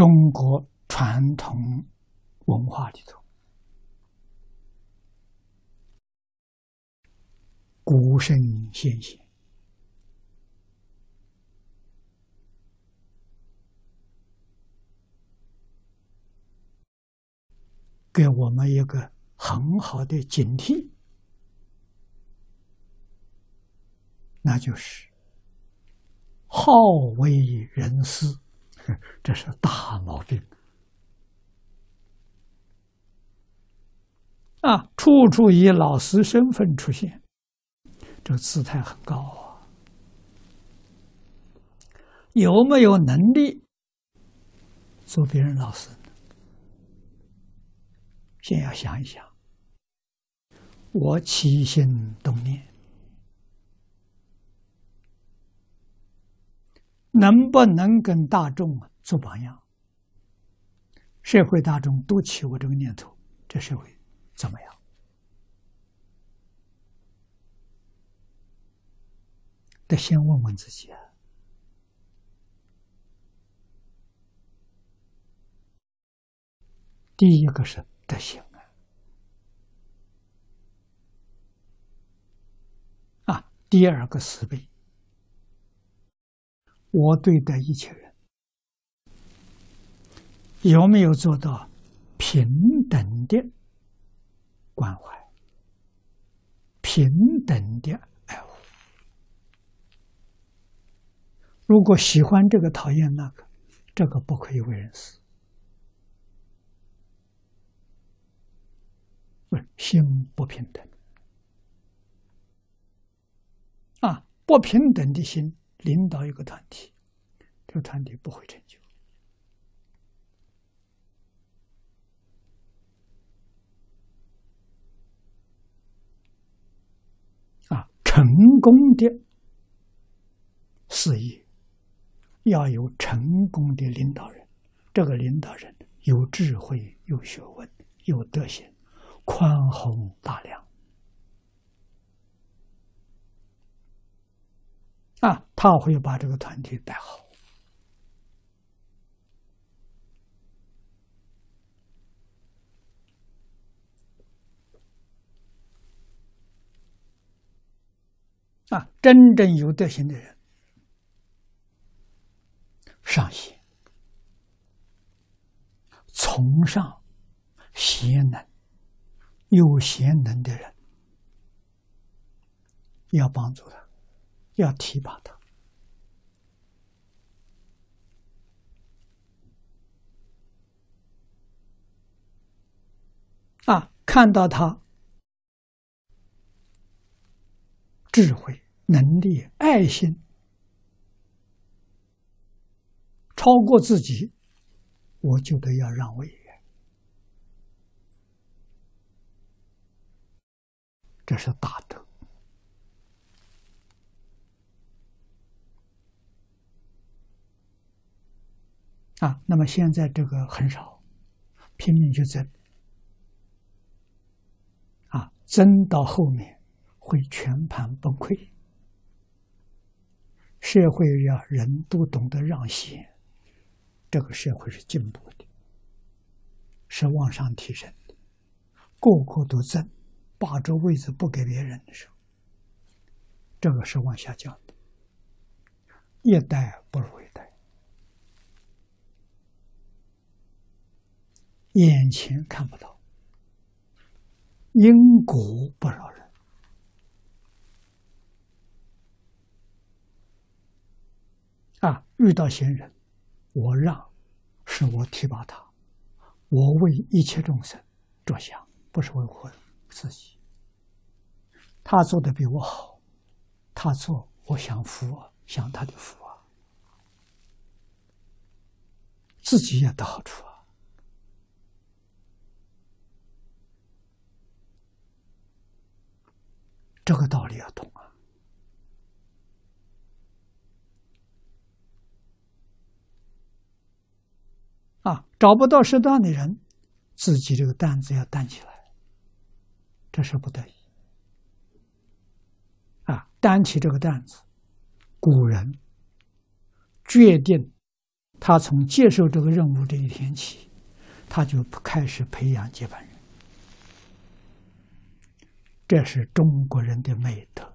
中国传统文化里头，古圣先贤。给我们一个很好的警惕，那就是好为人师，这是大毛病啊！处处以老师身份出现，这个姿态很高啊！有没有能力做别人老师？先要想一想，我起心动念，能不能跟大众做榜样？社会大众都起我这个念头，这社会怎么样？得先问问自己啊。第一个是。德行啊！啊，第二个慈悲，我对待一切人有没有做到平等的关怀、平等的爱护？如果喜欢这个，讨厌那个，这个不可以为人师。不是心不平等啊！不平等的心领导一个团体，这个团体不会成就啊！成功的事业要有成功的领导人，这个领导人有智慧、有学问、有德行。宽宏大量啊，他会把这个团体带好啊。真正有德行的人，上贤，从上贤能。有贤能的人，要帮助他，要提拔他。啊，看到他智慧、能力、爱心超过自己，我就得要让位。这是大德啊！那么现在这个很少，拼命去争争到后面会全盘崩溃。社会要人都懂得让贤，这个社会是进步的，是往上提升的，个个都争。霸着位置不给别人的时候，这个是往下降的，一代不如一代。眼前看不到，因果不饶人啊！遇到贤人，我让，是我提拔他，我为一切众生着想，不是为我。自己，他做的比我好，他做我享福啊，享他的福啊，自己也得好处啊，这个道理要懂啊，啊，找不到适当的人，自己这个担子要担起来。这是不得已啊！担起这个担子，古人决定他从接受这个任务这一天起，他就开始培养接班人。这是中国人的美德。